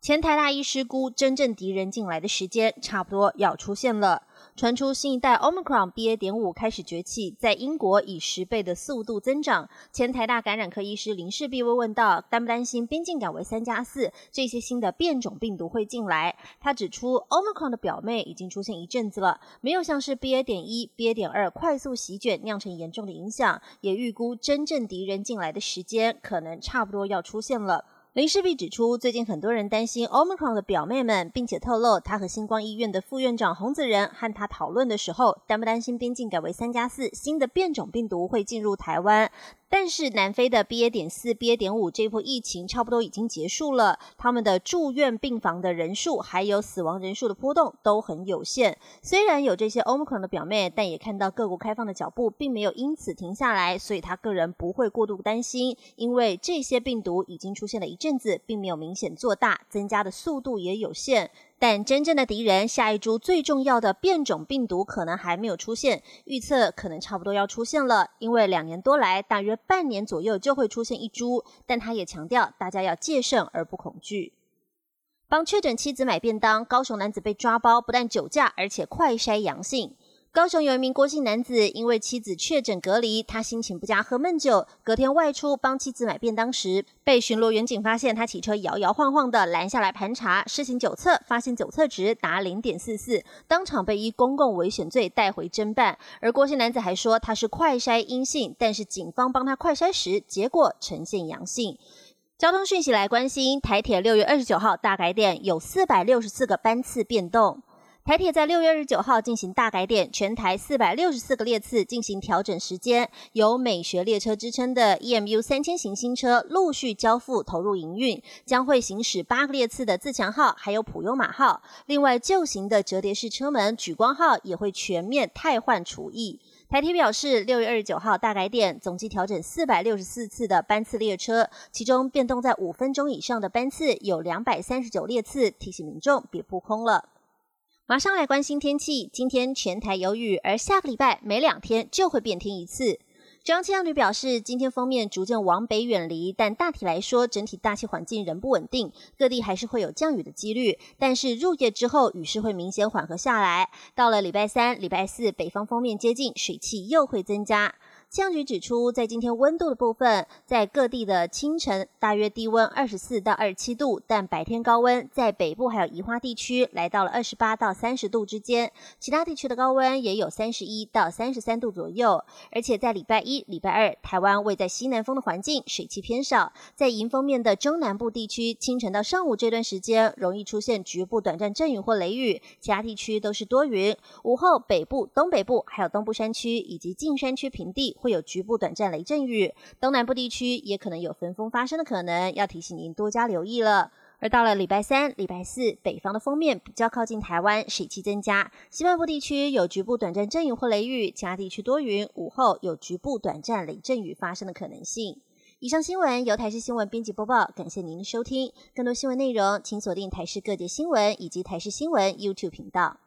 前台大医师估，真正敌人进来的时间差不多要出现了。传出新一代 Omicron BA. 点五开始崛起，在英国以十倍的速度增长。前台大感染科医师林世璧被问到，担不担心边境改为三加四，这些新的变种病毒会进来？他指出，Omicron 的表妹已经出现一阵子了，没有像是 BA. 点一、BA. 点二快速席卷酿成严重的影响，也预估真正敌人进来的时间可能差不多要出现了。林世璧指出，最近很多人担心 Omicron 的表妹们，并且透露，他和星光医院的副院长洪子仁和他讨论的时候，担不担心边境改为三加四，新的变种病毒会进入台湾？但是南非的 BA. 点四、BA. 点五这波疫情差不多已经结束了，他们的住院病房的人数还有死亡人数的波动都很有限。虽然有这些 Omicron 的表妹，但也看到各国开放的脚步并没有因此停下来，所以他个人不会过度担心，因为这些病毒已经出现了一阵子，并没有明显做大，增加的速度也有限。但真正的敌人，下一株最重要的变种病毒可能还没有出现，预测可能差不多要出现了。因为两年多来，大约半年左右就会出现一株。但他也强调，大家要戒慎而不恐惧。帮确诊妻子买便当，高雄男子被抓包，不但酒驾，而且快筛阳性。高雄有一名郭姓男子，因为妻子确诊隔离，他心情不佳，喝闷酒。隔天外出帮妻子买便当时，被巡逻员警发现他骑车摇摇晃晃的拦下来盘查，施行酒测，发现酒测值达零点四四，当场被依公共危险罪带回侦办。而郭姓男子还说他是快筛阴性，但是警方帮他快筛时，结果呈现阳性。交通讯息来关心，台铁六月二十九号大改点有四百六十四个班次变动。台铁在六月二十九号进行大改点，全台四百六十四个列次进行调整时间，由美学列车之称的 EMU 三千型新车陆续交付投入营运，将会行驶八个列次的自强号，还有普悠玛号。另外，旧型的折叠式车门举光号也会全面汰换除役。台铁表示，六月二十九号大改点，总计调整四百六十四次的班次列车，其中变动在五分钟以上的班次有两百三十九列次，提醒民众别扑空了。马上来关心天气。今天全台有雨，而下个礼拜每两天就会变天一次。中央气象局表示，今天锋面逐渐往北远离，但大体来说，整体大气环境仍不稳定，各地还是会有降雨的几率。但是入夜之后，雨势会明显缓和下来。到了礼拜三、礼拜四，北方锋面接近，水汽又会增加。气象局指出，在今天温度的部分，在各地的清晨大约低温二十四到二十七度，但白天高温在北部还有宜花地区来到了二十八到三十度之间，其他地区的高温也有三十一到三十三度左右。而且在礼拜一、礼拜二，台湾位在西南风的环境，水汽偏少，在迎风面的中南部地区，清晨到上午这段时间容易出现局部短暂阵雨或雷雨，其他地区都是多云。午后北部、东北部还有东部山区以及近山区平地。会有局部短暂雷阵雨，东南部地区也可能有分风发生的可能，要提醒您多加留意了。而到了礼拜三、礼拜四，北方的锋面比较靠近台湾，水汽增加，西半部地区有局部短暂阵雨或雷雨，其他地区多云，午后有局部短暂雷阵雨发生的可能性。以上新闻由台视新闻编辑播报，感谢您的收听。更多新闻内容，请锁定台视各界新闻以及台视新闻 YouTube 频道。